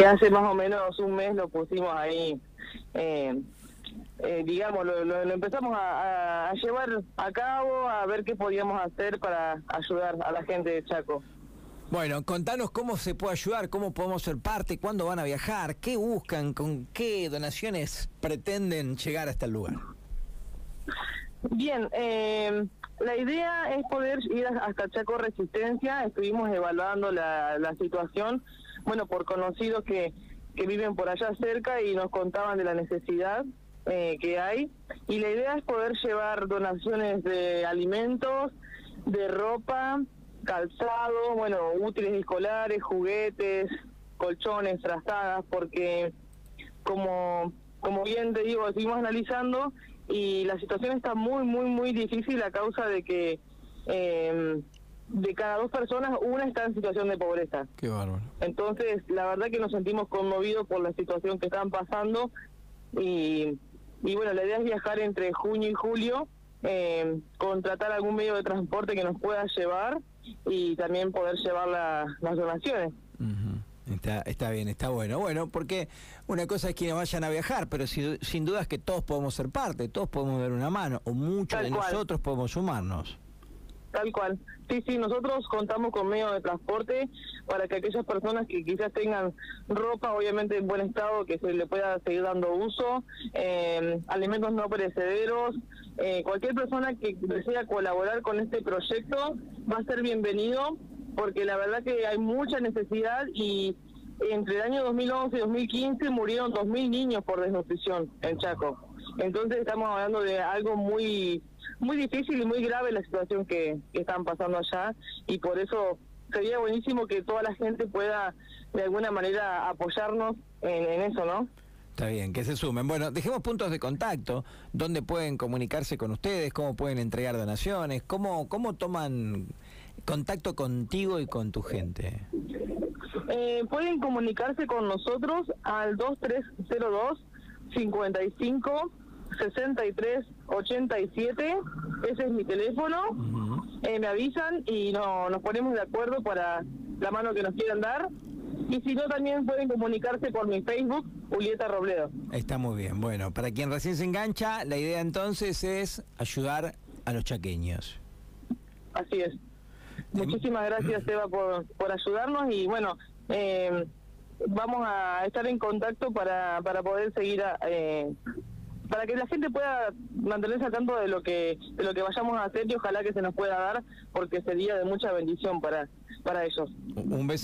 que hace más o menos un mes lo pusimos ahí, eh, eh, digamos, lo, lo- lo empezamos a, llevar a cabo, a ver qué podíamos hacer para ayudar a la gente de Chaco. Bueno, contanos cómo se puede ayudar, cómo podemos ser parte, cuándo van a viajar, qué buscan, con qué donaciones pretenden llegar hasta el lugar. Bien, eh, la idea es poder ir hasta Chaco Resistencia. Estuvimos evaluando la, la situación, bueno, por conocidos que, que viven por allá cerca y nos contaban de la necesidad eh, que hay. Y la idea es poder llevar donaciones de alimentos, de ropa, calzado, bueno, útiles escolares, juguetes, colchones, trazadas, porque como, como bien te digo, seguimos analizando y la situación está muy, muy, muy difícil a causa de que eh, de cada dos personas, una está en situación de pobreza. Qué bárbaro. Entonces, la verdad que nos sentimos conmovidos por la situación que están pasando y, y bueno, la idea es viajar entre junio y julio, eh, contratar algún medio de transporte que nos pueda llevar y también poder llevar la- las donaciones. Ujú. Está, está bien, está bueno. Bueno, porque una cosa es quienes vayan a viajar, pero si- sin duda es que todos podemos ser parte, todos podemos dar una mano, o muchos Tal de cual. nosotros podemos sumarnos. Tal cual. Sí, sí, nosotros contamos con medios de transporte para que aquellas personas que quizás tengan ropa, obviamente en buen estado, que se le pueda seguir dando uso, eh, alimentos no perecederos, eh, cualquier persona que desea colaborar con este proyecto va a ser bienvenido, porque la verdad que hay mucha necesidad y entre el año 2011 y 2015 murieron 2.000 niños por desnutrición en Chaco. Entonces estamos hablando de algo muy muy difícil y muy grave la situación que, que están pasando allá y por eso sería buenísimo que toda la gente pueda de alguna manera apoyarnos en, en eso, ¿no? Está bien, que se sumen. Bueno, dejemos puntos de contacto, dónde pueden comunicarse con ustedes, cómo pueden entregar donaciones, cómo, cómo toman contacto contigo y con tu gente. Eh, pueden comunicarse con nosotros al 2302 55 63 87 ese es mi teléfono eh, me avisan y no, nos ponemos de acuerdo para la mano que nos quieran dar y si no también pueden comunicarse por mi Facebook Julieta Robledo Está muy bien. Bueno, para quien recién se engancha, la idea entonces es ayudar a los chaqueños. Así es. Muchísimas gracias, Eva, por, por ayudarnos y bueno, eh, vamos a estar en contacto para, para poder seguir, a- eh, para que la gente pueda mantenerse al tanto de lo que de lo que vayamos a hacer y ojalá que se nos pueda dar porque sería de mucha bendición para, para ellos. Un beso.